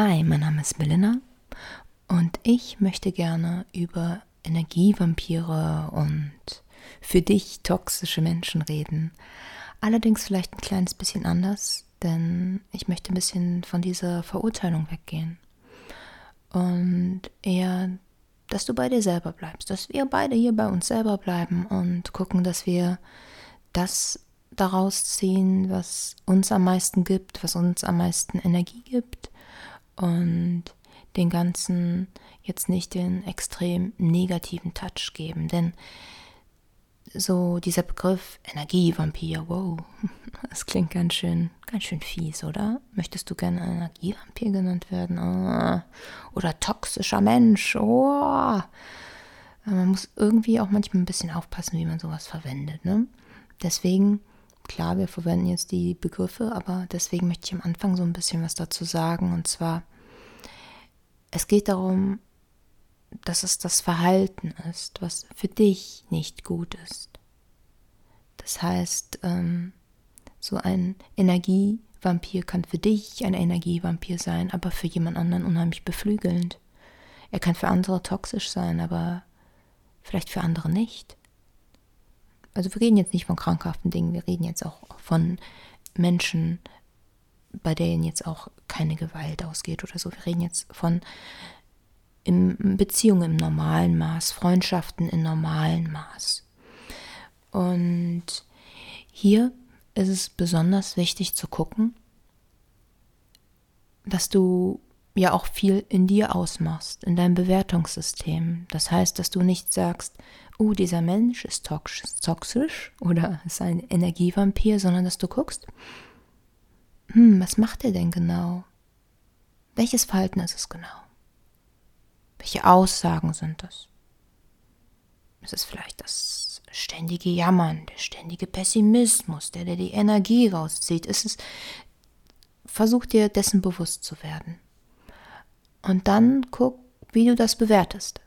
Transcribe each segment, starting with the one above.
Hi, mein Name ist Melina und ich möchte gerne über Energievampire und für dich toxische Menschen reden. Allerdings vielleicht ein kleines bisschen anders, denn ich möchte ein bisschen von dieser Verurteilung weggehen. Und eher, dass du bei dir selber bleibst, dass wir beide hier bei uns selber bleiben und gucken, dass wir das daraus ziehen, was uns am meisten gibt, was uns am meisten Energie gibt und den ganzen jetzt nicht den extrem negativen Touch geben. Denn so dieser Begriff Energievampir, wow, das klingt ganz schön, ganz schön fies, oder? Möchtest du gerne Energievampir genannt werden? Oh. Oder toxischer Mensch, oh. Man muss irgendwie auch manchmal ein bisschen aufpassen, wie man sowas verwendet. Ne? Deswegen Klar, wir verwenden jetzt die Begriffe, aber deswegen möchte ich am Anfang so ein bisschen was dazu sagen. Und zwar, es geht darum, dass es das Verhalten ist, was für dich nicht gut ist. Das heißt, ähm, so ein Energievampir kann für dich ein Energievampir sein, aber für jemand anderen unheimlich beflügelnd. Er kann für andere toxisch sein, aber vielleicht für andere nicht. Also wir reden jetzt nicht von krankhaften Dingen, wir reden jetzt auch von Menschen, bei denen jetzt auch keine Gewalt ausgeht oder so. Wir reden jetzt von Beziehungen im normalen Maß, Freundschaften im normalen Maß. Und hier ist es besonders wichtig zu gucken, dass du ja auch viel in dir ausmachst, in deinem Bewertungssystem. Das heißt, dass du nicht sagst, oh, dieser Mensch ist toxisch oder ist ein Energievampir, sondern dass du guckst, hm, was macht er denn genau? Welches Verhalten ist es genau? Welche Aussagen sind das? Ist es vielleicht das ständige Jammern, der ständige Pessimismus, der dir die Energie rauszieht? Ist es, versuch dir dessen bewusst zu werden. Und dann guck, wie du das bewertest.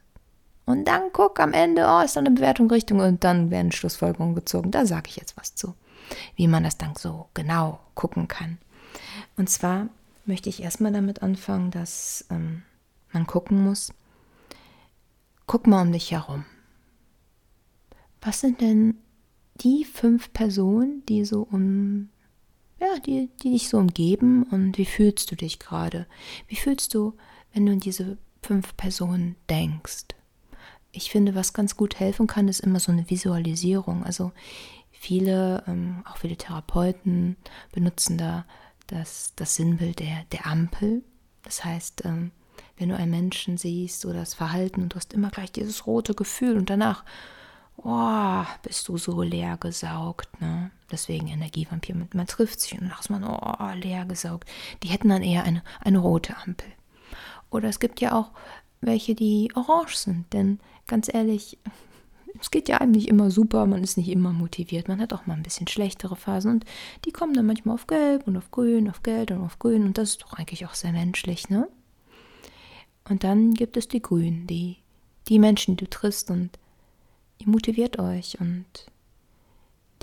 Und dann guck am Ende, oh, ist da eine Bewertung Richtung und dann werden Schlussfolgerungen gezogen. Da sage ich jetzt was zu, wie man das dann so genau gucken kann. Und zwar möchte ich erstmal damit anfangen, dass ähm, man gucken muss, guck mal um dich herum. Was sind denn die fünf Personen, die so um, ja, die, die dich so umgeben und wie fühlst du dich gerade? Wie fühlst du, wenn du an diese fünf Personen denkst? ich finde, was ganz gut helfen kann, ist immer so eine Visualisierung. Also viele, ähm, auch viele Therapeuten benutzen da das, das Sinnbild der, der Ampel. Das heißt, ähm, wenn du einen Menschen siehst oder das Verhalten und du hast immer gleich dieses rote Gefühl und danach, oh, bist du so leer gesaugt. Ne? Deswegen Energievampir, man trifft sich und danach ist man, oh, leer gesaugt. Die hätten dann eher eine, eine rote Ampel. Oder es gibt ja auch welche, die orange sind. Denn ganz ehrlich, es geht ja eigentlich immer super, man ist nicht immer motiviert, man hat auch mal ein bisschen schlechtere Phasen und die kommen dann manchmal auf Gelb und auf Grün, auf Gelb und auf Grün und das ist doch eigentlich auch sehr menschlich, ne? Und dann gibt es die Grünen, die, die Menschen, die du triffst und ihr motiviert euch und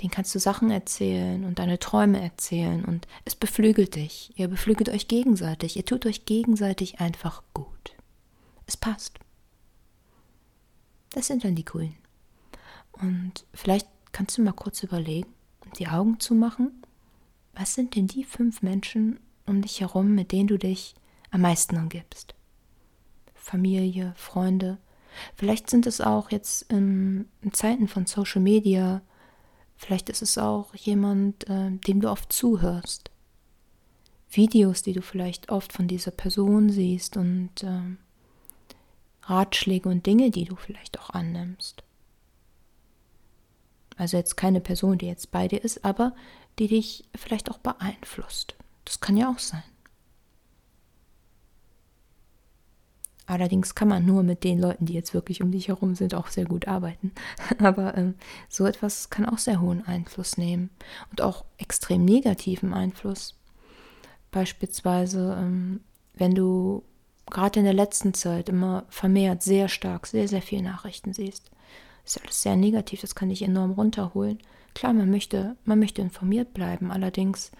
den kannst du Sachen erzählen und deine Träume erzählen und es beflügelt dich. Ihr beflügelt euch gegenseitig, ihr tut euch gegenseitig einfach gut. Es passt. Das sind dann die Grünen. Und vielleicht kannst du mal kurz überlegen die Augen zumachen. Was sind denn die fünf Menschen um dich herum, mit denen du dich am meisten umgibst? Familie, Freunde. Vielleicht sind es auch jetzt in, in Zeiten von Social Media. Vielleicht ist es auch jemand, äh, dem du oft zuhörst. Videos, die du vielleicht oft von dieser Person siehst und äh, Ratschläge und Dinge, die du vielleicht auch annimmst. Also jetzt keine Person, die jetzt bei dir ist, aber die dich vielleicht auch beeinflusst. Das kann ja auch sein. Allerdings kann man nur mit den Leuten, die jetzt wirklich um dich herum sind, auch sehr gut arbeiten. Aber ähm, so etwas kann auch sehr hohen Einfluss nehmen und auch extrem negativen Einfluss. Beispielsweise, ähm, wenn du gerade in der letzten Zeit immer vermehrt, sehr stark, sehr, sehr viele Nachrichten siehst. Ist alles sehr negativ, das kann dich enorm runterholen. Klar, man möchte, man möchte informiert bleiben, allerdings,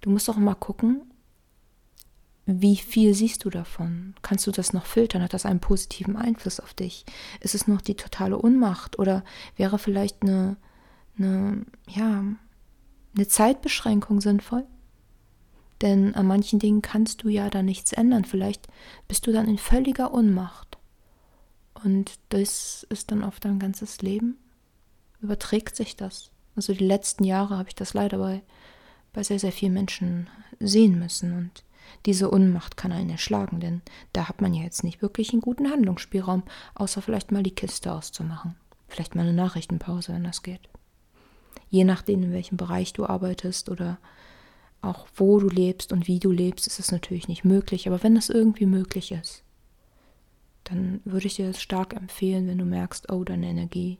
du musst auch mal gucken, wie viel siehst du davon? Kannst du das noch filtern? Hat das einen positiven Einfluss auf dich? Ist es noch die totale Unmacht? Oder wäre vielleicht eine, eine, ja, eine Zeitbeschränkung sinnvoll? Denn an manchen Dingen kannst du ja da nichts ändern. Vielleicht bist du dann in völliger Unmacht. Und das ist dann auf dein ganzes Leben. Überträgt sich das. Also die letzten Jahre habe ich das leider bei, bei sehr, sehr vielen Menschen sehen müssen. Und diese Unmacht kann einen erschlagen, denn da hat man ja jetzt nicht wirklich einen guten Handlungsspielraum, außer vielleicht mal die Kiste auszumachen. Vielleicht mal eine Nachrichtenpause, wenn das geht. Je nachdem, in welchem Bereich du arbeitest oder auch wo du lebst und wie du lebst, ist es natürlich nicht möglich. Aber wenn das irgendwie möglich ist, dann würde ich dir das stark empfehlen, wenn du merkst, oh, deine Energie,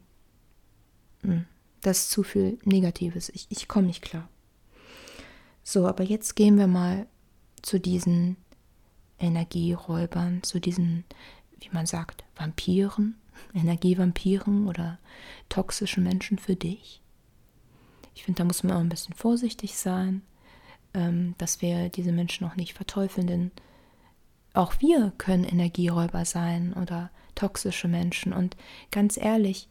hm, das ist zu viel Negatives. Ich, ich komme nicht klar. So, aber jetzt gehen wir mal zu diesen Energieräubern, zu diesen, wie man sagt, Vampiren, Energievampiren oder toxischen Menschen für dich. Ich finde, da muss man auch ein bisschen vorsichtig sein, ähm, dass wir diese Menschen auch nicht verteufeln, denn auch wir können Energieräuber sein oder toxische Menschen. Und ganz ehrlich,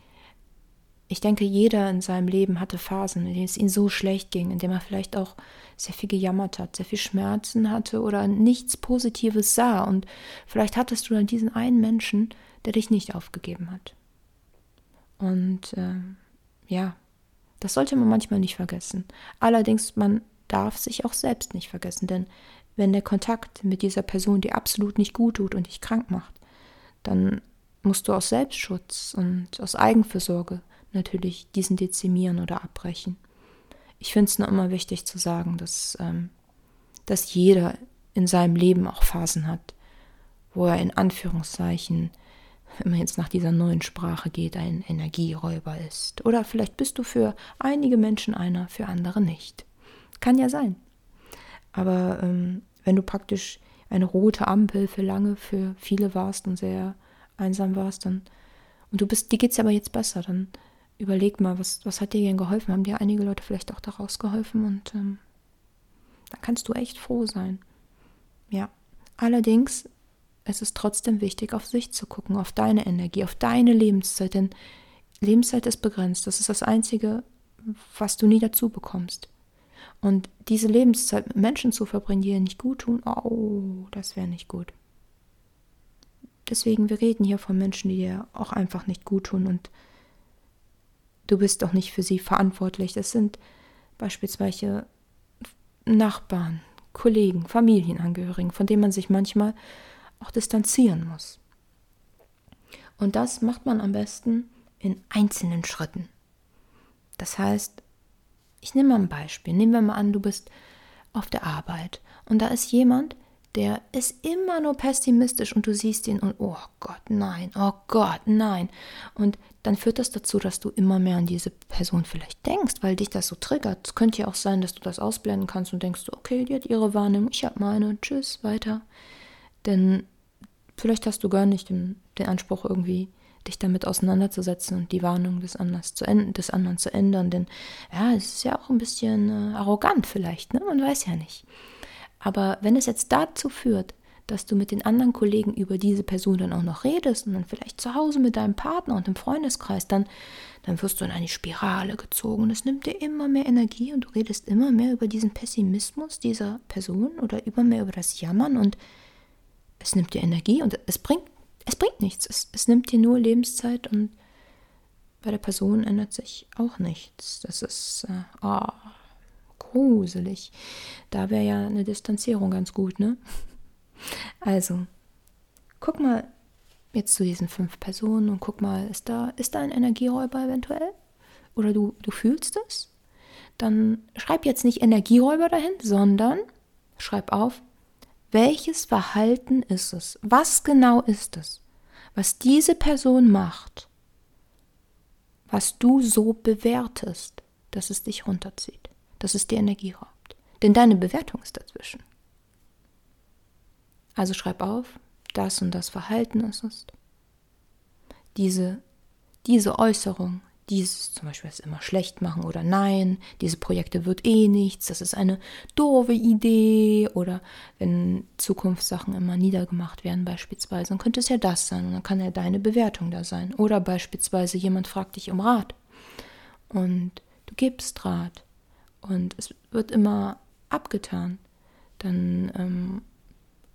ich denke, jeder in seinem Leben hatte Phasen, in denen es ihm so schlecht ging, in denen er vielleicht auch sehr viel gejammert hat, sehr viel Schmerzen hatte oder nichts Positives sah. Und vielleicht hattest du dann diesen einen Menschen, der dich nicht aufgegeben hat. Und äh, ja, das sollte man manchmal nicht vergessen. Allerdings, man darf sich auch selbst nicht vergessen, denn wenn der Kontakt mit dieser Person dir absolut nicht gut tut und dich krank macht, dann musst du aus Selbstschutz und aus Eigenfürsorge natürlich diesen dezimieren oder abbrechen. Ich finde es nur immer wichtig zu sagen, dass, ähm, dass jeder in seinem Leben auch Phasen hat, wo er in Anführungszeichen, wenn man jetzt nach dieser neuen Sprache geht, ein Energieräuber ist. Oder vielleicht bist du für einige Menschen einer, für andere nicht. Kann ja sein. Aber ähm, wenn du praktisch eine rote Ampel für lange, für viele warst und sehr einsam warst, dann und du bist, dir geht es aber jetzt besser, dann überleg mal, was, was hat dir denn geholfen? Haben dir einige Leute vielleicht auch daraus geholfen? Und ähm, dann kannst du echt froh sein. Ja. Allerdings es ist trotzdem wichtig, auf sich zu gucken, auf deine Energie, auf deine Lebenszeit, denn Lebenszeit ist begrenzt. Das ist das Einzige, was du nie dazu bekommst. Und diese Lebenszeit mit Menschen zu verbringen, die dir nicht gut tun, oh, das wäre nicht gut. Deswegen, wir reden hier von Menschen, die dir auch einfach nicht gut tun und Du bist doch nicht für sie verantwortlich. Das sind beispielsweise Nachbarn, Kollegen, Familienangehörigen, von denen man sich manchmal auch distanzieren muss. Und das macht man am besten in einzelnen Schritten. Das heißt, ich nehme mal ein Beispiel. Nehmen wir mal an, du bist auf der Arbeit und da ist jemand, der ist immer nur pessimistisch und du siehst ihn und oh Gott, nein, oh Gott, nein. Und dann führt das dazu, dass du immer mehr an diese Person vielleicht denkst, weil dich das so triggert. Es könnte ja auch sein, dass du das ausblenden kannst und denkst, okay, die hat ihre Wahrnehmung, ich habe meine, tschüss, weiter. Denn vielleicht hast du gar nicht den, den Anspruch irgendwie dich damit auseinanderzusetzen und die Warnung des, zu des anderen zu ändern. Denn ja, es ist ja auch ein bisschen äh, arrogant vielleicht, ne? Man weiß ja nicht. Aber wenn es jetzt dazu führt, dass du mit den anderen Kollegen über diese Person dann auch noch redest und dann vielleicht zu Hause mit deinem Partner und im Freundeskreis, dann, dann wirst du in eine Spirale gezogen es nimmt dir immer mehr Energie und du redest immer mehr über diesen Pessimismus dieser Person oder immer mehr über das Jammern und es nimmt dir Energie und es bringt, es bringt nichts. Es, es nimmt dir nur Lebenszeit und bei der Person ändert sich auch nichts. Das ist, äh, oh, gruselig. Da wäre ja eine Distanzierung ganz gut, ne? Also, guck mal jetzt zu diesen fünf Personen und guck mal, ist da, ist da ein Energieräuber eventuell? Oder du, du fühlst es? Dann schreib jetzt nicht Energieräuber dahin, sondern schreib auf, welches Verhalten ist es? Was genau ist es? Was diese Person macht, was du so bewertest, dass es dich runterzieht dass es dir Energie raubt. Denn deine Bewertung ist dazwischen. Also schreib auf, das und das Verhalten ist es. Diese, diese Äußerung, dieses zum Beispiel ist immer schlecht machen oder nein, diese Projekte wird eh nichts, das ist eine doofe Idee oder wenn Zukunftssachen immer niedergemacht werden beispielsweise, dann könnte es ja das sein und dann kann ja deine Bewertung da sein. Oder beispielsweise jemand fragt dich um Rat und du gibst Rat und es wird immer abgetan. Dann ähm,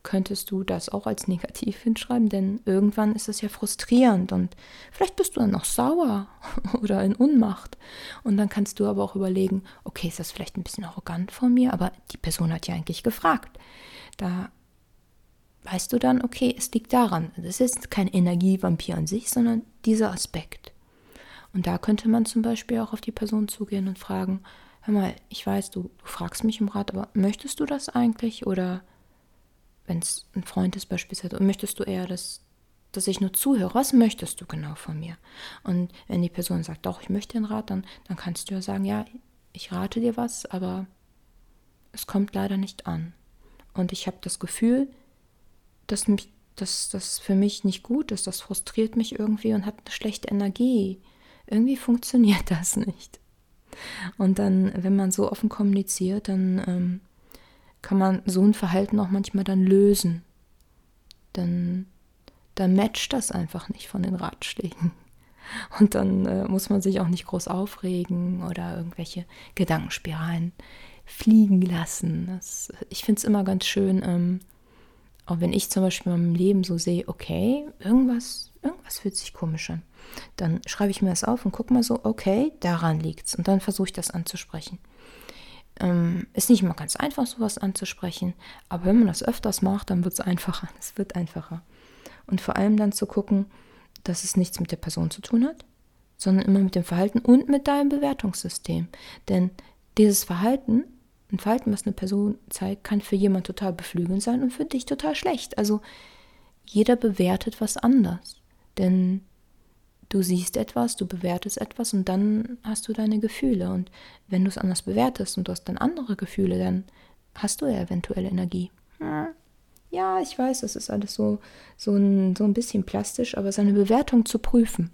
könntest du das auch als negativ hinschreiben, denn irgendwann ist es ja frustrierend und vielleicht bist du dann noch sauer oder in Unmacht. Und dann kannst du aber auch überlegen, okay, ist das vielleicht ein bisschen arrogant von mir, aber die Person hat ja eigentlich gefragt. Da weißt du dann, okay, es liegt daran. Das ist kein Energievampir an sich, sondern dieser Aspekt. Und da könnte man zum Beispiel auch auf die Person zugehen und fragen, hör mal, ich weiß, du, du fragst mich um Rat, aber möchtest du das eigentlich oder wenn es ein Freund ist beispielsweise, möchtest du eher, dass, dass ich nur zuhöre? Was möchtest du genau von mir? Und wenn die Person sagt, doch, ich möchte den Rat, dann, dann kannst du ja sagen, ja, ich rate dir was, aber es kommt leider nicht an. Und ich habe das Gefühl, dass mich, dass das für mich nicht gut ist, das frustriert mich irgendwie und hat eine schlechte Energie. Irgendwie funktioniert das nicht. Und dann, wenn man so offen kommuniziert, dann ähm, kann man so ein Verhalten auch manchmal dann lösen. Dann, dann matcht das einfach nicht von den Ratschlägen. Und dann äh, muss man sich auch nicht groß aufregen oder irgendwelche Gedankenspiralen fliegen lassen. Das, ich finde es immer ganz schön, ähm, auch wenn ich zum Beispiel in meinem Leben so sehe, okay, irgendwas, irgendwas fühlt sich komisch an. Dann schreibe ich mir das auf und gucke mal so, okay, daran liegt es. Und dann versuche ich das anzusprechen. Ähm, ist nicht immer ganz einfach, sowas anzusprechen, aber wenn man das öfters macht, dann wird es einfacher. Es wird einfacher. Und vor allem dann zu gucken, dass es nichts mit der Person zu tun hat, sondern immer mit dem Verhalten und mit deinem Bewertungssystem. Denn dieses Verhalten, ein Verhalten, was eine Person zeigt, kann für jemand total beflügelnd sein und für dich total schlecht. Also jeder bewertet was anders. Denn Du siehst etwas, du bewertest etwas und dann hast du deine Gefühle. Und wenn du es anders bewertest und du hast dann andere Gefühle, dann hast du ja eventuell Energie. Ja, ich weiß, das ist alles so, so, ein, so ein bisschen plastisch, aber seine Bewertung zu prüfen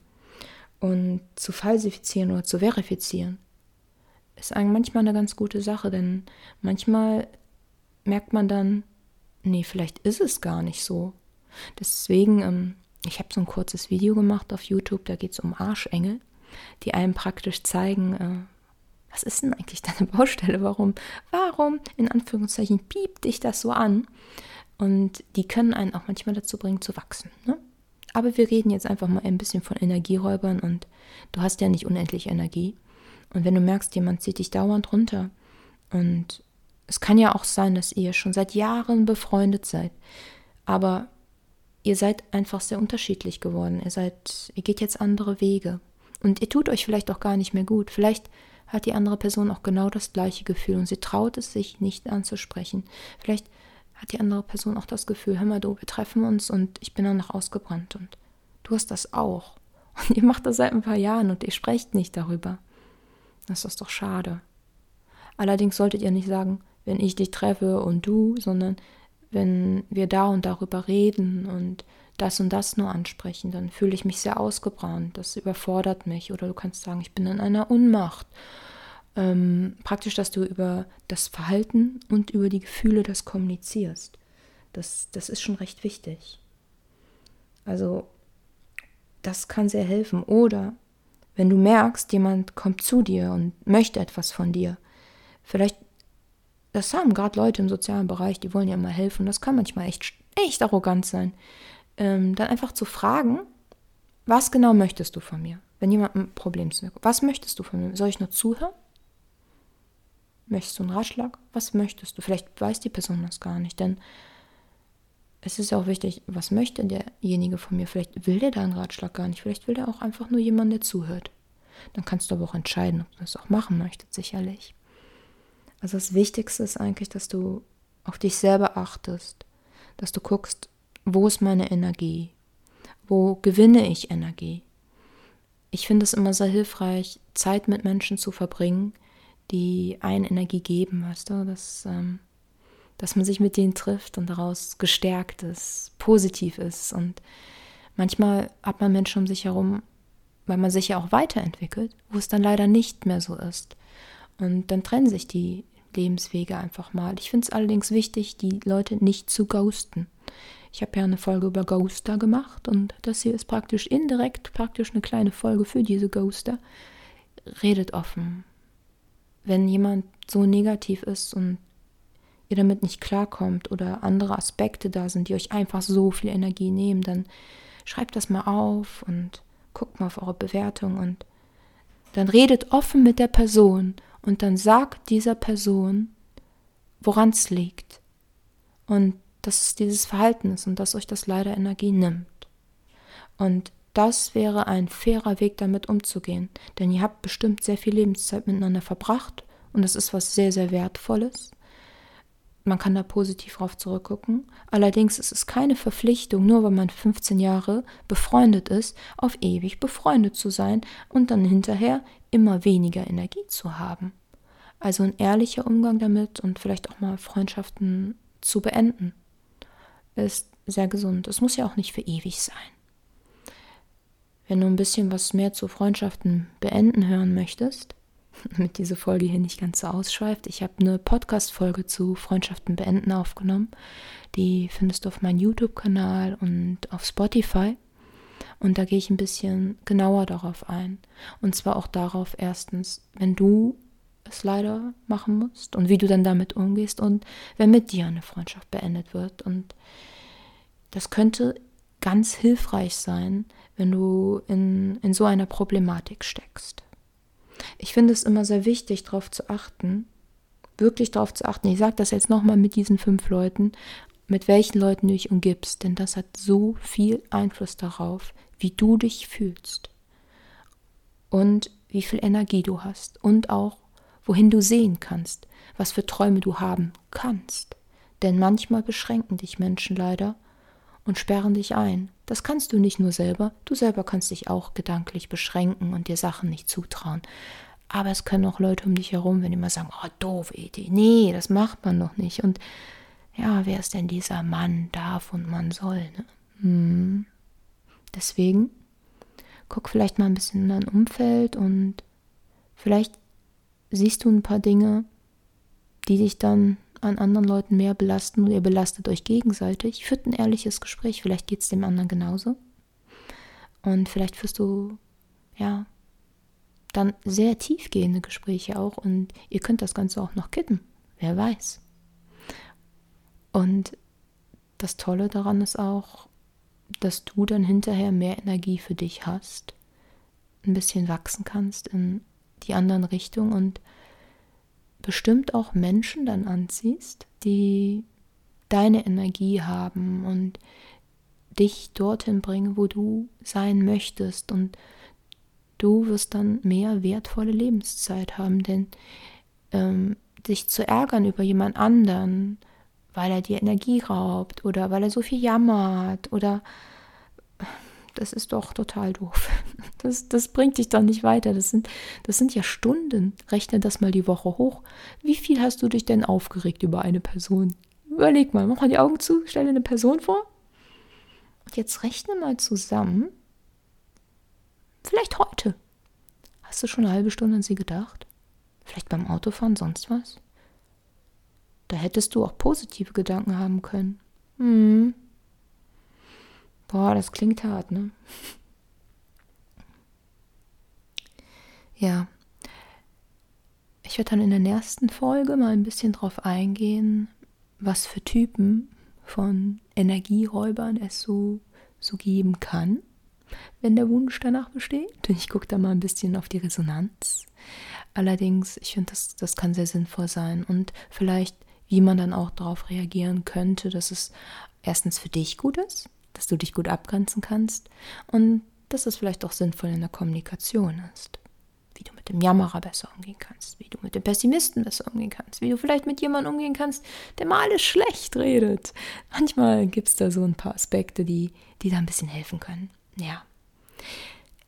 und zu falsifizieren oder zu verifizieren, ist manchmal eine ganz gute Sache, denn manchmal merkt man dann, nee, vielleicht ist es gar nicht so. Deswegen ähm, ich habe so ein kurzes Video gemacht auf YouTube, da geht es um Arschengel, die einem praktisch zeigen, äh, was ist denn eigentlich deine Baustelle? Warum, warum, in Anführungszeichen, piept dich das so an? Und die können einen auch manchmal dazu bringen, zu wachsen. Ne? Aber wir reden jetzt einfach mal ein bisschen von Energieräubern und du hast ja nicht unendlich Energie. Und wenn du merkst, jemand zieht dich dauernd runter und es kann ja auch sein, dass ihr schon seit Jahren befreundet seid, aber ihr seid einfach sehr unterschiedlich geworden. Ihr seid, ihr geht jetzt andere Wege. Und ihr tut euch vielleicht auch gar nicht mehr gut. Vielleicht hat die andere Person auch genau das gleiche Gefühl und sie traut es sich nicht anzusprechen. Vielleicht hat die andere Person auch das Gefühl, hör mal du, wir treffen uns und ich bin danach ausgebrannt und du hast das auch. Und ihr macht das seit ein paar Jahren und ihr sprecht nicht darüber. Das ist doch schade. Allerdings solltet ihr nicht sagen, wenn ich dich treffe und du, sondern wenn wir da und darüber reden und das und das nur ansprechen, dann fühle ich mich sehr ausgebrannt. Das überfordert mich. Oder du kannst sagen, ich bin in einer Unmacht. Ähm, praktisch, dass du über das Verhalten und über die Gefühle das kommunizierst. Das, das ist schon recht wichtig. Also, das kann sehr helfen. Oder wenn du merkst, jemand kommt zu dir und möchte etwas von dir, vielleicht das haben gerade Leute im sozialen Bereich, die wollen ja immer helfen. Das kann manchmal echt, echt arrogant sein. Ähm, dann einfach zu fragen, was genau möchtest du von mir? Wenn jemand ein Problem ist, was möchtest du von mir? Soll ich nur zuhören? Möchtest du einen Ratschlag? Was möchtest du? Vielleicht weiß die Person das gar nicht, denn es ist ja auch wichtig, was möchte derjenige von mir? Vielleicht will der da einen Ratschlag gar nicht. Vielleicht will der auch einfach nur jemanden, der zuhört. Dann kannst du aber auch entscheiden, ob du das auch machen möchtest, sicherlich. Also das Wichtigste ist eigentlich, dass du auf dich selber achtest, dass du guckst, wo ist meine Energie? Wo gewinne ich Energie? Ich finde es immer sehr hilfreich, Zeit mit Menschen zu verbringen, die einen Energie geben, weißt du, dass, ähm, dass man sich mit denen trifft und daraus gestärkt ist, positiv ist. Und manchmal hat man Menschen um sich herum, weil man sich ja auch weiterentwickelt, wo es dann leider nicht mehr so ist. Und dann trennen sich die Lebenswege einfach mal. Ich finde es allerdings wichtig, die Leute nicht zu ghosten. Ich habe ja eine Folge über Ghoster gemacht und das hier ist praktisch indirekt, praktisch eine kleine Folge für diese Ghoster. Redet offen. Wenn jemand so negativ ist und ihr damit nicht klarkommt oder andere Aspekte da sind, die euch einfach so viel Energie nehmen, dann schreibt das mal auf und guckt mal auf eure Bewertung und dann redet offen mit der Person und dann sagt dieser Person, woran es liegt. Und dass es dieses Verhalten ist und dass euch das leider Energie nimmt. Und das wäre ein fairer Weg, damit umzugehen. Denn ihr habt bestimmt sehr viel Lebenszeit miteinander verbracht und das ist was sehr, sehr Wertvolles. Man kann da positiv drauf zurückgucken. Allerdings ist es keine Verpflichtung, nur weil man 15 Jahre befreundet ist, auf ewig befreundet zu sein und dann hinterher immer weniger Energie zu haben. Also ein ehrlicher Umgang damit und vielleicht auch mal Freundschaften zu beenden ist sehr gesund. Es muss ja auch nicht für ewig sein. Wenn du ein bisschen was mehr zu Freundschaften beenden hören möchtest, damit diese Folge hier nicht ganz so ausschweift, ich habe eine Podcast-Folge zu Freundschaften beenden aufgenommen. Die findest du auf meinem YouTube-Kanal und auf Spotify. Und da gehe ich ein bisschen genauer darauf ein. Und zwar auch darauf, erstens, wenn du es leider machen musst und wie du dann damit umgehst und wenn mit dir eine Freundschaft beendet wird. Und das könnte ganz hilfreich sein, wenn du in, in so einer Problematik steckst. Ich finde es immer sehr wichtig, darauf zu achten, wirklich darauf zu achten. Ich sage das jetzt nochmal mit diesen fünf Leuten, mit welchen Leuten du dich umgibst, denn das hat so viel Einfluss darauf, wie du dich fühlst und wie viel Energie du hast und auch wohin du sehen kannst, was für Träume du haben kannst. Denn manchmal beschränken dich Menschen leider und sperren dich ein. Das kannst du nicht nur selber, du selber kannst dich auch gedanklich beschränken und dir Sachen nicht zutrauen. Aber es können auch Leute um dich herum, wenn die mal sagen, oh, doofe Idee. Nee, das macht man doch nicht. Und ja, wer ist denn dieser Mann darf und man soll? Ne? Hm. Deswegen guck vielleicht mal ein bisschen in dein Umfeld und vielleicht siehst du ein paar Dinge, die dich dann an anderen Leuten mehr belasten und ihr belastet euch gegenseitig. Führt ein ehrliches Gespräch, vielleicht geht es dem anderen genauso. Und vielleicht führst du, ja, dann sehr tiefgehende Gespräche auch und ihr könnt das Ganze auch noch kitten. Wer weiß. Und das Tolle daran ist auch, dass du dann hinterher mehr Energie für dich hast, ein bisschen wachsen kannst in die anderen Richtung und bestimmt auch Menschen dann anziehst, die deine Energie haben und dich dorthin bringen, wo du sein möchtest und du wirst dann mehr wertvolle Lebenszeit haben, denn ähm, sich zu ärgern über jemand anderen, weil er dir Energie raubt oder weil er so viel jammert oder das ist doch total doof. Das, das bringt dich doch nicht weiter. Das sind, das sind ja Stunden. Rechne das mal die Woche hoch. Wie viel hast du dich denn aufgeregt über eine Person? Überleg mal, mach mal die Augen zu, stell dir eine Person vor. Und jetzt rechne mal zusammen. Vielleicht heute. Hast du schon eine halbe Stunde an sie gedacht? Vielleicht beim Autofahren, sonst was? Da hättest du auch positive Gedanken haben können. Hm, Boah, das klingt hart, ne? Ja. Ich werde dann in der nächsten Folge mal ein bisschen drauf eingehen, was für Typen von Energieräubern es so, so geben kann, wenn der Wunsch danach besteht. Ich gucke da mal ein bisschen auf die Resonanz. Allerdings, ich finde, das, das kann sehr sinnvoll sein und vielleicht, wie man dann auch darauf reagieren könnte, dass es erstens für dich gut ist dass du dich gut abgrenzen kannst und dass es vielleicht auch sinnvoll in der Kommunikation ist. Wie du mit dem Jammerer besser umgehen kannst, wie du mit dem Pessimisten besser umgehen kannst, wie du vielleicht mit jemandem umgehen kannst, der mal alles schlecht redet. Manchmal gibt es da so ein paar Aspekte, die, die da ein bisschen helfen können. Ja.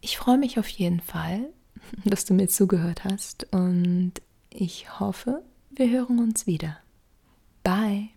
Ich freue mich auf jeden Fall, dass du mir zugehört hast und ich hoffe, wir hören uns wieder. Bye.